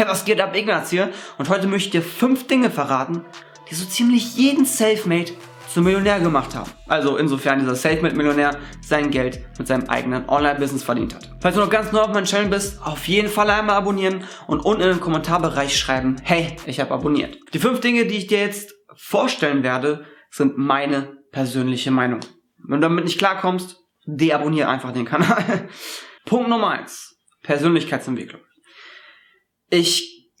Hey, was geht ab, Ignaz hier? Und heute möchte ich dir fünf Dinge verraten, die so ziemlich jeden Selfmade zum Millionär gemacht haben. Also insofern dieser Selfmade-Millionär sein Geld mit seinem eigenen Online-Business verdient hat. Falls du noch ganz neu auf meinem Channel bist, auf jeden Fall einmal abonnieren und unten in den Kommentarbereich schreiben, hey, ich habe abonniert. Die fünf Dinge, die ich dir jetzt vorstellen werde, sind meine persönliche Meinung. Wenn du damit nicht klarkommst, deabonniere einfach den Kanal. Punkt Nummer eins: Persönlichkeitsentwicklung. Ich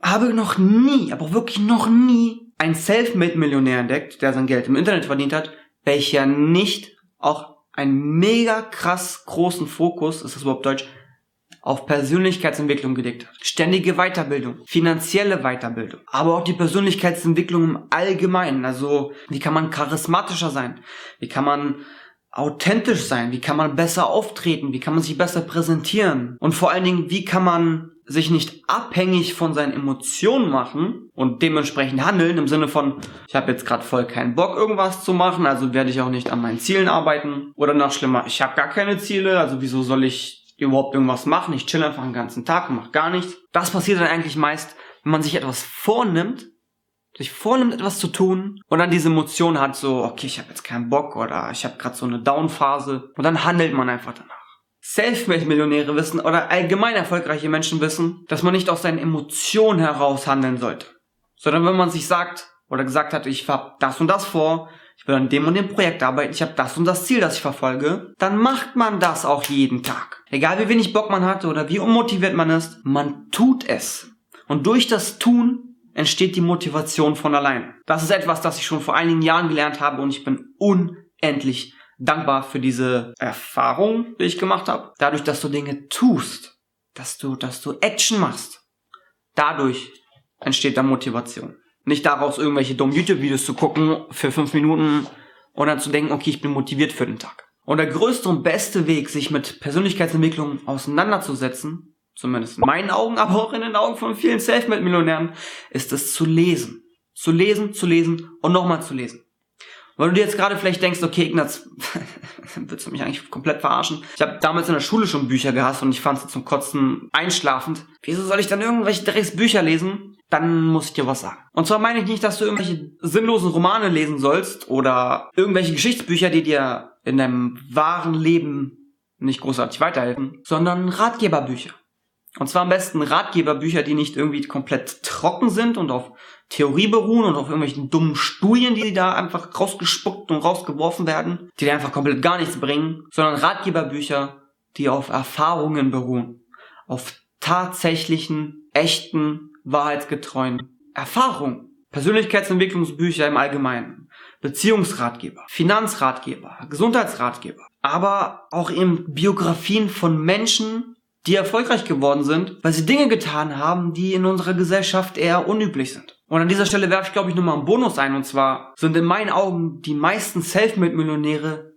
habe noch nie, aber wirklich noch nie einen Selfmade-Millionär entdeckt, der sein Geld im Internet verdient hat, welcher nicht auch einen mega krass großen Fokus, ist das überhaupt Deutsch, auf Persönlichkeitsentwicklung gelegt hat. Ständige Weiterbildung, finanzielle Weiterbildung, aber auch die Persönlichkeitsentwicklung im Allgemeinen. Also, wie kann man charismatischer sein? Wie kann man authentisch sein? Wie kann man besser auftreten? Wie kann man sich besser präsentieren? Und vor allen Dingen, wie kann man sich nicht abhängig von seinen Emotionen machen und dementsprechend handeln im Sinne von, ich habe jetzt gerade voll keinen Bock, irgendwas zu machen, also werde ich auch nicht an meinen Zielen arbeiten. Oder noch schlimmer, ich habe gar keine Ziele, also wieso soll ich überhaupt irgendwas machen? Ich chill einfach den ganzen Tag und mache gar nichts. Das passiert dann eigentlich meist, wenn man sich etwas vornimmt, sich vornimmt, etwas zu tun und dann diese Emotion hat, so, okay, ich habe jetzt keinen Bock oder ich habe gerade so eine Downphase und dann handelt man einfach danach. Selfmade-Millionäre wissen oder allgemein erfolgreiche Menschen wissen, dass man nicht aus seinen Emotionen heraus handeln sollte. Sondern wenn man sich sagt oder gesagt hat, ich hab das und das vor, ich will an dem und dem Projekt arbeiten, ich habe das und das Ziel, das ich verfolge, dann macht man das auch jeden Tag. Egal wie wenig Bock man hat oder wie unmotiviert man ist, man tut es. Und durch das Tun entsteht die Motivation von allein. Das ist etwas, das ich schon vor einigen Jahren gelernt habe und ich bin unendlich dankbar für diese Erfahrung, die ich gemacht habe. Dadurch, dass du Dinge tust, dass du, dass du Action machst, dadurch entsteht dann Motivation. Nicht daraus irgendwelche dummen YouTube-Videos zu gucken für fünf Minuten und dann zu denken, okay, ich bin motiviert für den Tag. Und der größte und beste Weg, sich mit Persönlichkeitsentwicklung auseinanderzusetzen, zumindest in meinen Augen, aber auch in den Augen von vielen Selfmade-Millionären, ist es zu lesen. Zu lesen, zu lesen und nochmal zu lesen. Weil du dir jetzt gerade vielleicht denkst, okay, Ignaz, willst du mich eigentlich komplett verarschen? Ich habe damals in der Schule schon Bücher gehasst und ich fand sie zum Kotzen einschlafend. Wieso soll ich dann irgendwelche Drecksbücher lesen? Dann muss ich dir was sagen. Und zwar meine ich nicht, dass du irgendwelche sinnlosen Romane lesen sollst oder irgendwelche Geschichtsbücher, die dir in deinem wahren Leben nicht großartig weiterhelfen, sondern Ratgeberbücher. Und zwar am besten Ratgeberbücher, die nicht irgendwie komplett trocken sind und auf Theorie beruhen und auf irgendwelchen dummen Studien, die da einfach rausgespuckt und rausgeworfen werden, die dir einfach komplett gar nichts bringen, sondern Ratgeberbücher, die auf Erfahrungen beruhen. Auf tatsächlichen, echten, wahrheitsgetreuen Erfahrungen. Persönlichkeitsentwicklungsbücher im Allgemeinen. Beziehungsratgeber, Finanzratgeber, Gesundheitsratgeber, aber auch eben Biografien von Menschen, die erfolgreich geworden sind, weil sie Dinge getan haben, die in unserer Gesellschaft eher unüblich sind. Und an dieser Stelle werfe ich, glaube ich, nochmal einen Bonus ein. Und zwar sind in meinen Augen die meisten Selfmade-Millionäre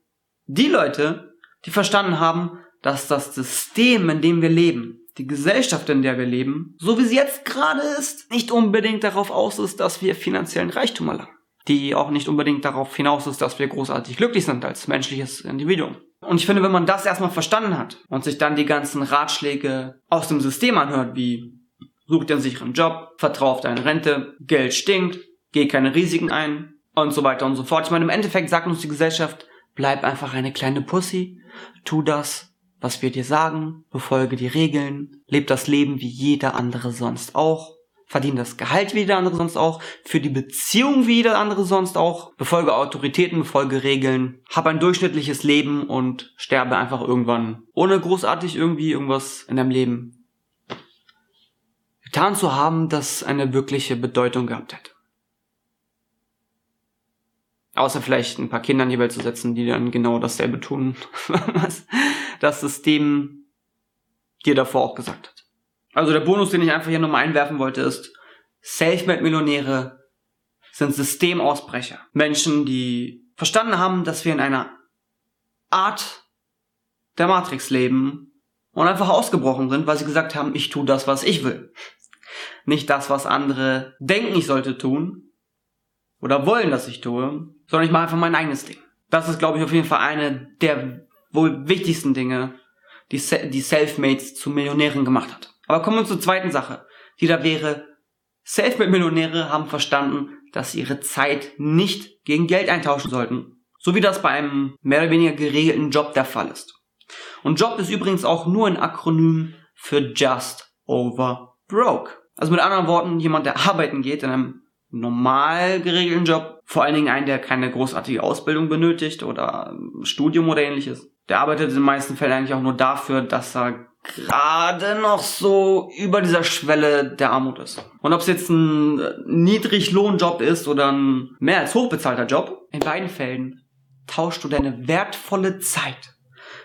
die Leute, die verstanden haben, dass das System, in dem wir leben, die Gesellschaft, in der wir leben, so wie sie jetzt gerade ist, nicht unbedingt darauf aus ist, dass wir finanziellen Reichtum erlangen. Die auch nicht unbedingt darauf hinaus ist, dass wir großartig glücklich sind als menschliches Individuum. Und ich finde, wenn man das erstmal verstanden hat und sich dann die ganzen Ratschläge aus dem System anhört, wie such dir einen sicheren Job, vertrau auf deine Rente, Geld stinkt, geh keine Risiken ein und so weiter und so fort. Ich meine, im Endeffekt sagt uns die Gesellschaft, bleib einfach eine kleine Pussy, tu das, was wir dir sagen, befolge die Regeln, leb das Leben wie jeder andere sonst auch verdiene das Gehalt wie jeder andere sonst auch, für die Beziehung wie jeder andere sonst auch, befolge Autoritäten, befolge Regeln, habe ein durchschnittliches Leben und sterbe einfach irgendwann, ohne großartig irgendwie irgendwas in deinem Leben getan zu haben, das eine wirkliche Bedeutung gehabt hätte. Außer vielleicht ein paar Kinder in die Welt zu setzen, die dann genau dasselbe tun, was das System dir davor auch gesagt hat. Also der Bonus, den ich einfach hier nochmal einwerfen wollte, ist, Selfmade-Millionäre sind Systemausbrecher. Menschen, die verstanden haben, dass wir in einer Art der Matrix leben und einfach ausgebrochen sind, weil sie gesagt haben, ich tue das, was ich will. Nicht das, was andere denken, ich sollte tun oder wollen, dass ich tue, sondern ich mache einfach mein eigenes Ding. Das ist, glaube ich, auf jeden Fall eine der wohl wichtigsten Dinge, die, die Selfmates zu Millionären gemacht hat. Aber kommen wir zur zweiten Sache, die da wäre, Selfmade-Millionäre haben verstanden, dass sie ihre Zeit nicht gegen Geld eintauschen sollten. So wie das bei einem mehr oder weniger geregelten Job der Fall ist. Und Job ist übrigens auch nur ein Akronym für Just Over Broke. Also mit anderen Worten, jemand, der arbeiten geht in einem normal geregelten Job, vor allen Dingen einen, der keine großartige Ausbildung benötigt oder Studium oder ähnliches. Der arbeitet in den meisten Fällen eigentlich auch nur dafür, dass er gerade noch so über dieser Schwelle der Armut ist. Und ob es jetzt ein Niedriglohnjob ist oder ein mehr als hochbezahlter Job, in beiden Fällen tauschst du deine wertvolle Zeit,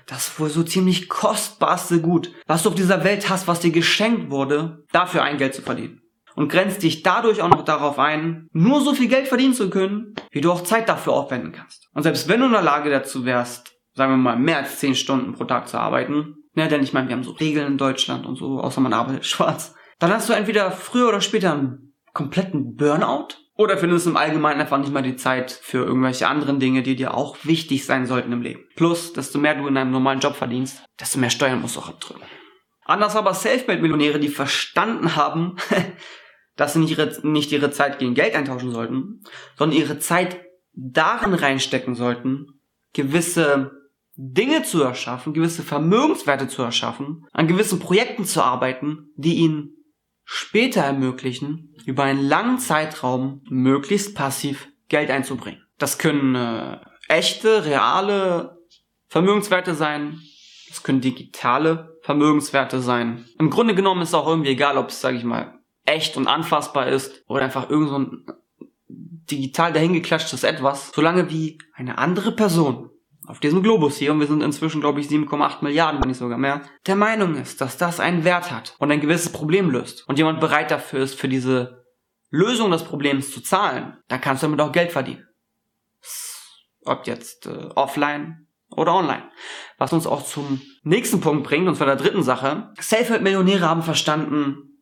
das wohl so ziemlich kostbarste Gut, was du auf dieser Welt hast, was dir geschenkt wurde, dafür ein Geld zu verdienen. Und grenzt dich dadurch auch noch darauf ein, nur so viel Geld verdienen zu können, wie du auch Zeit dafür aufwenden kannst. Und selbst wenn du in der Lage dazu wärst, sagen wir mal, mehr als 10 Stunden pro Tag zu arbeiten, ja, denn ich meine, wir haben so Regeln in Deutschland und so, außer man arbeitet schwarz. Dann hast du entweder früher oder später einen kompletten Burnout oder findest im Allgemeinen einfach nicht mal die Zeit für irgendwelche anderen Dinge, die dir auch wichtig sein sollten im Leben. Plus, desto mehr du in einem normalen Job verdienst, desto mehr Steuern musst du auch abdrücken. Anders aber Selfmade-Millionäre, die verstanden haben, dass sie nicht ihre, nicht ihre Zeit gegen Geld eintauschen sollten, sondern ihre Zeit darin reinstecken sollten, gewisse Dinge zu erschaffen, gewisse Vermögenswerte zu erschaffen, an gewissen Projekten zu arbeiten, die ihnen später ermöglichen, über einen langen Zeitraum möglichst passiv Geld einzubringen. Das können äh, echte, reale Vermögenswerte sein, das können digitale Vermögenswerte sein. Im Grunde genommen ist auch irgendwie egal, ob es, sage ich mal, echt und anfassbar ist oder einfach irgend so ein digital dahingeklatschtes Etwas, solange wie eine andere Person auf diesem Globus hier, und wir sind inzwischen, glaube ich, 7,8 Milliarden, wenn nicht sogar mehr, der Meinung ist, dass das einen Wert hat und ein gewisses Problem löst und jemand bereit dafür ist, für diese Lösung des Problems zu zahlen, dann kannst du damit auch Geld verdienen. Ob jetzt äh, offline oder online. Was uns auch zum nächsten Punkt bringt, und zwar der dritten Sache. Self-Help-Millionäre haben verstanden,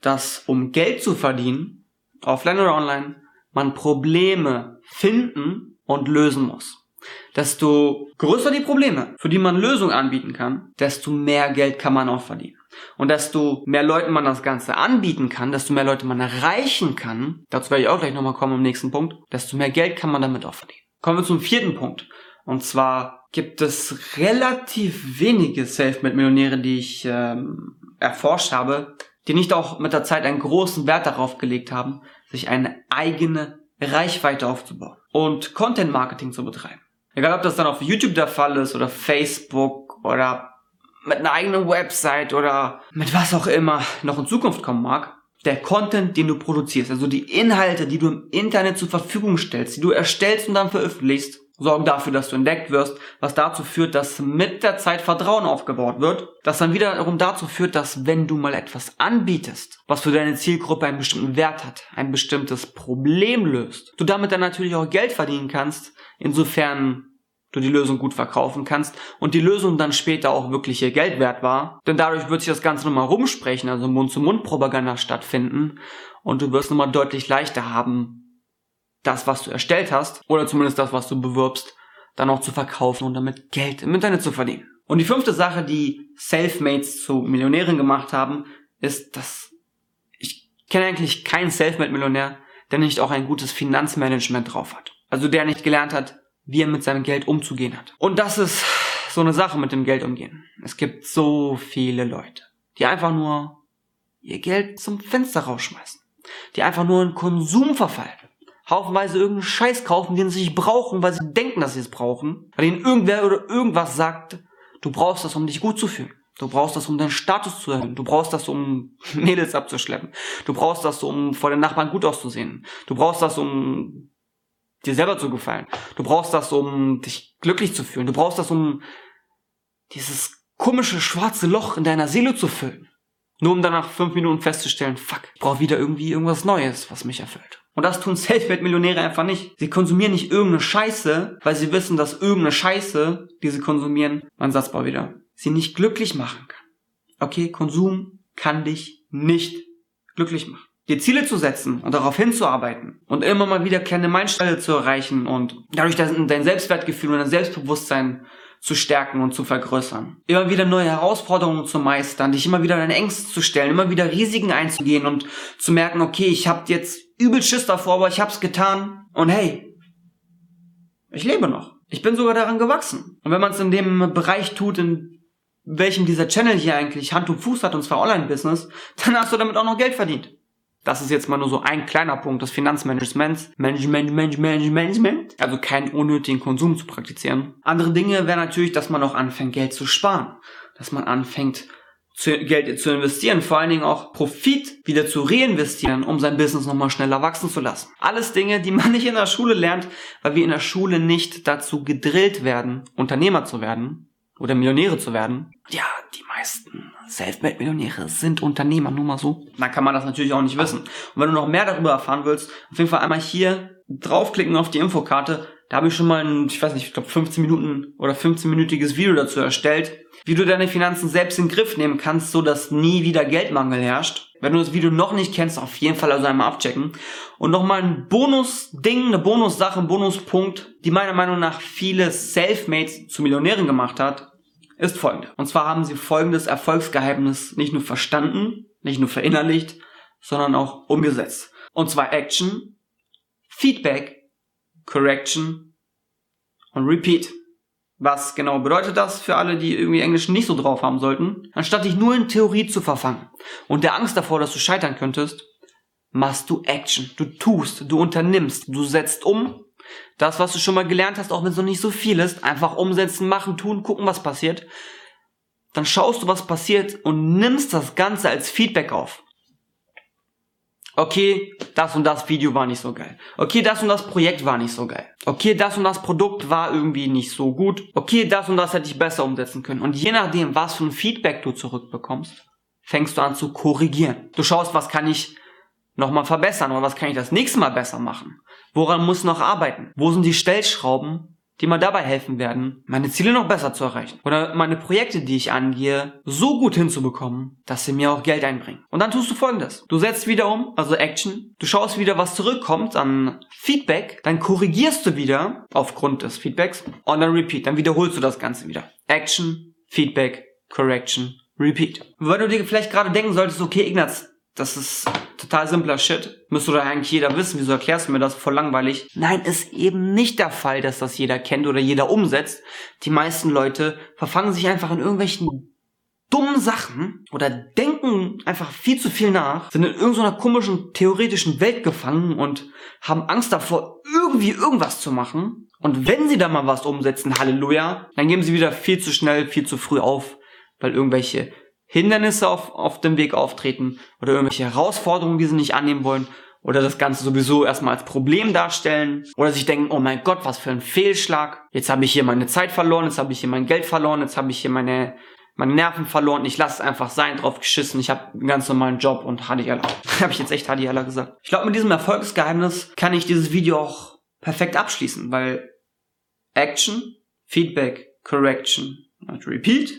dass um Geld zu verdienen, offline oder online, man Probleme finden und lösen muss desto größer die Probleme, für die man Lösungen anbieten kann, desto mehr Geld kann man auch verdienen. Und desto mehr Leuten man das Ganze anbieten kann, desto mehr Leute man erreichen kann, dazu werde ich auch gleich nochmal kommen im nächsten Punkt, desto mehr Geld kann man damit auch verdienen. Kommen wir zum vierten Punkt. Und zwar gibt es relativ wenige Selfmade-Millionäre, die ich ähm, erforscht habe, die nicht auch mit der Zeit einen großen Wert darauf gelegt haben, sich eine eigene Reichweite aufzubauen und Content-Marketing zu betreiben. Egal, ob das dann auf YouTube der Fall ist oder Facebook oder mit einer eigenen Website oder mit was auch immer noch in Zukunft kommen mag. Der Content, den du produzierst, also die Inhalte, die du im Internet zur Verfügung stellst, die du erstellst und dann veröffentlichst, sorgen dafür, dass du entdeckt wirst, was dazu führt, dass mit der Zeit Vertrauen aufgebaut wird, das dann wiederum dazu führt, dass wenn du mal etwas anbietest, was für deine Zielgruppe einen bestimmten Wert hat, ein bestimmtes Problem löst, du damit dann natürlich auch Geld verdienen kannst, insofern du die Lösung gut verkaufen kannst und die Lösung dann später auch wirklich ihr Geld wert war. Denn dadurch wird sich das Ganze nochmal rumsprechen, also Mund-zu-Mund-Propaganda stattfinden und du wirst nochmal deutlich leichter haben, das, was du erstellt hast, oder zumindest das, was du bewirbst, dann auch zu verkaufen und damit Geld im Internet zu verdienen. Und die fünfte Sache, die Selfmates zu Millionären gemacht haben, ist, dass ich kenne eigentlich keinen Selfmade-Millionär, der nicht auch ein gutes Finanzmanagement drauf hat. Also der nicht gelernt hat, wie er mit seinem Geld umzugehen hat. Und das ist so eine Sache mit dem Geld umgehen. Es gibt so viele Leute, die einfach nur ihr Geld zum Fenster rausschmeißen. Die einfach nur in Konsum verfallen. Haufenweise irgendeinen Scheiß kaufen, den sie nicht brauchen, weil sie denken, dass sie es brauchen. Weil ihnen irgendwer oder irgendwas sagt, du brauchst das, um dich gut zu fühlen. Du brauchst das, um deinen Status zu erhöhen. Du brauchst das, um Mädels abzuschleppen. Du brauchst das, um vor den Nachbarn gut auszusehen. Du brauchst das, um dir selber zu gefallen. Du brauchst das, um dich glücklich zu fühlen. Du brauchst das, um dieses komische schwarze Loch in deiner Seele zu füllen. Nur um dann nach fünf Minuten festzustellen, fuck, ich brauche wieder irgendwie irgendwas Neues, was mich erfüllt. Und das tun Selfmade-Millionäre einfach nicht. Sie konsumieren nicht irgendeine Scheiße, weil sie wissen, dass irgendeine Scheiße, die sie konsumieren, mein Satzbau wieder, sie nicht glücklich machen kann. Okay, Konsum kann dich nicht glücklich machen dir Ziele zu setzen und darauf hinzuarbeiten und immer mal wieder kleine Meilensteine zu erreichen und dadurch dein Selbstwertgefühl und dein Selbstbewusstsein zu stärken und zu vergrößern. Immer wieder neue Herausforderungen zu meistern, dich immer wieder deinen Ängsten zu stellen, immer wieder Risiken einzugehen und zu merken, okay, ich habe jetzt übel Schiss davor, aber ich hab's getan und hey, ich lebe noch. Ich bin sogar daran gewachsen. Und wenn man es in dem Bereich tut, in welchem dieser Channel hier eigentlich Hand und Fuß hat, und zwar Online-Business, dann hast du damit auch noch Geld verdient. Das ist jetzt mal nur so ein kleiner Punkt des Finanzmanagements. Management, Management, Management. Also keinen unnötigen Konsum zu praktizieren. Andere Dinge wäre natürlich, dass man auch anfängt, Geld zu sparen. Dass man anfängt, zu, Geld zu investieren, vor allen Dingen auch Profit wieder zu reinvestieren, um sein Business nochmal schneller wachsen zu lassen. Alles Dinge, die man nicht in der Schule lernt, weil wir in der Schule nicht dazu gedrillt werden, Unternehmer zu werden oder Millionäre zu werden. Ja, die meisten Selfmade-Millionäre sind Unternehmer, nur mal so. Dann kann man das natürlich auch nicht wissen. Und wenn du noch mehr darüber erfahren willst, auf jeden Fall einmal hier draufklicken auf die Infokarte. Da habe ich schon mal ein, ich weiß nicht, ich glaube 15 Minuten oder 15-minütiges Video dazu erstellt wie du deine Finanzen selbst in den Griff nehmen kannst, so dass nie wieder Geldmangel herrscht. Wenn du das Video noch nicht kennst, auf jeden Fall also einmal abchecken. Und nochmal ein Bonus-Ding, eine Bonussache, ein Bonuspunkt, die meiner Meinung nach viele Selfmates zu Millionären gemacht hat, ist folgende. Und zwar haben sie folgendes Erfolgsgeheimnis nicht nur verstanden, nicht nur verinnerlicht, sondern auch umgesetzt. Und zwar Action, Feedback, Correction und Repeat. Was genau bedeutet das für alle, die irgendwie Englisch nicht so drauf haben sollten? Anstatt dich nur in Theorie zu verfangen und der Angst davor, dass du scheitern könntest, machst du Action. Du tust, du unternimmst, du setzt um. Das, was du schon mal gelernt hast, auch wenn es noch nicht so viel ist, einfach umsetzen, machen, tun, gucken, was passiert. Dann schaust du, was passiert und nimmst das Ganze als Feedback auf okay, das und das Video war nicht so geil. Okay, das und das Projekt war nicht so geil. Okay, das und das Produkt war irgendwie nicht so gut. Okay, das und das hätte ich besser umsetzen können. Und je nachdem, was für ein Feedback du zurückbekommst, fängst du an zu korrigieren. Du schaust, was kann ich nochmal verbessern oder was kann ich das nächste Mal besser machen? Woran muss noch arbeiten? Wo sind die Stellschrauben, die mir dabei helfen werden, meine Ziele noch besser zu erreichen. Oder meine Projekte, die ich angehe, so gut hinzubekommen, dass sie mir auch Geld einbringen. Und dann tust du folgendes. Du setzt wieder um, also Action. Du schaust wieder, was zurückkommt an Feedback. Dann korrigierst du wieder aufgrund des Feedbacks. Und dann repeat. Dann wiederholst du das Ganze wieder. Action, Feedback, Correction, Repeat. Weil du dir vielleicht gerade denken solltest, okay, Ignaz, das ist total simpler Shit. Müsste doch eigentlich jeder wissen. Wieso erklärst du mir das? Voll langweilig. Nein, ist eben nicht der Fall, dass das jeder kennt oder jeder umsetzt. Die meisten Leute verfangen sich einfach in irgendwelchen dummen Sachen oder denken einfach viel zu viel nach, sind in irgendeiner komischen theoretischen Welt gefangen und haben Angst davor, irgendwie irgendwas zu machen. Und wenn sie da mal was umsetzen, Halleluja, dann geben sie wieder viel zu schnell, viel zu früh auf, weil irgendwelche Hindernisse auf, auf dem Weg auftreten oder irgendwelche Herausforderungen, die sie nicht annehmen wollen oder das Ganze sowieso erstmal als Problem darstellen oder sich denken, oh mein Gott, was für ein Fehlschlag. Jetzt habe ich hier meine Zeit verloren, jetzt habe ich hier mein Geld verloren, jetzt habe ich hier meine meine Nerven verloren, ich lasse es einfach sein, drauf geschissen, ich habe einen ganz normalen Job und HDL. habe ich jetzt echt HDL gesagt. Ich glaube, mit diesem Erfolgsgeheimnis kann ich dieses Video auch perfekt abschließen, weil Action, Feedback, Correction Repeat,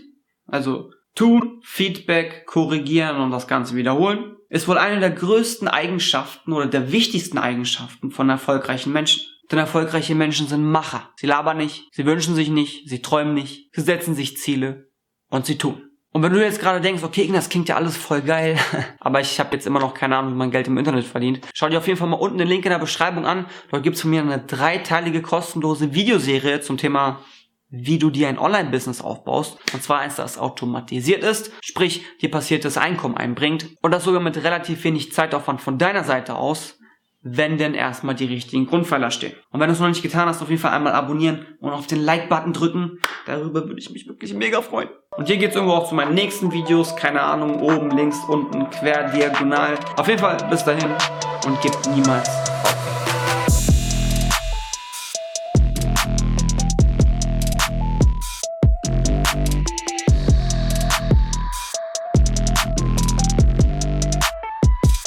also Tun, Feedback, korrigieren und das Ganze wiederholen ist wohl eine der größten Eigenschaften oder der wichtigsten Eigenschaften von erfolgreichen Menschen. Denn erfolgreiche Menschen sind Macher. Sie labern nicht, sie wünschen sich nicht, sie träumen nicht, sie setzen sich Ziele und sie tun. Und wenn du jetzt gerade denkst, okay, das klingt ja alles voll geil, aber ich habe jetzt immer noch keine Ahnung, wie man Geld im Internet verdient, schau dir auf jeden Fall mal unten den Link in der Beschreibung an. Dort gibt's von mir eine dreiteilige kostenlose Videoserie zum Thema wie du dir ein Online-Business aufbaust. Und zwar eins, das automatisiert ist, sprich dir passiertes Einkommen einbringt und das sogar mit relativ wenig Zeitaufwand von deiner Seite aus, wenn denn erstmal die richtigen Grundpfeiler stehen. Und wenn du es noch nicht getan hast, auf jeden Fall einmal abonnieren und auf den Like-Button drücken. Darüber würde ich mich wirklich mega freuen. Und hier geht es irgendwo auch zu meinen nächsten Videos. Keine Ahnung, oben, links, unten, quer, diagonal. Auf jeden Fall bis dahin und gib niemals auf.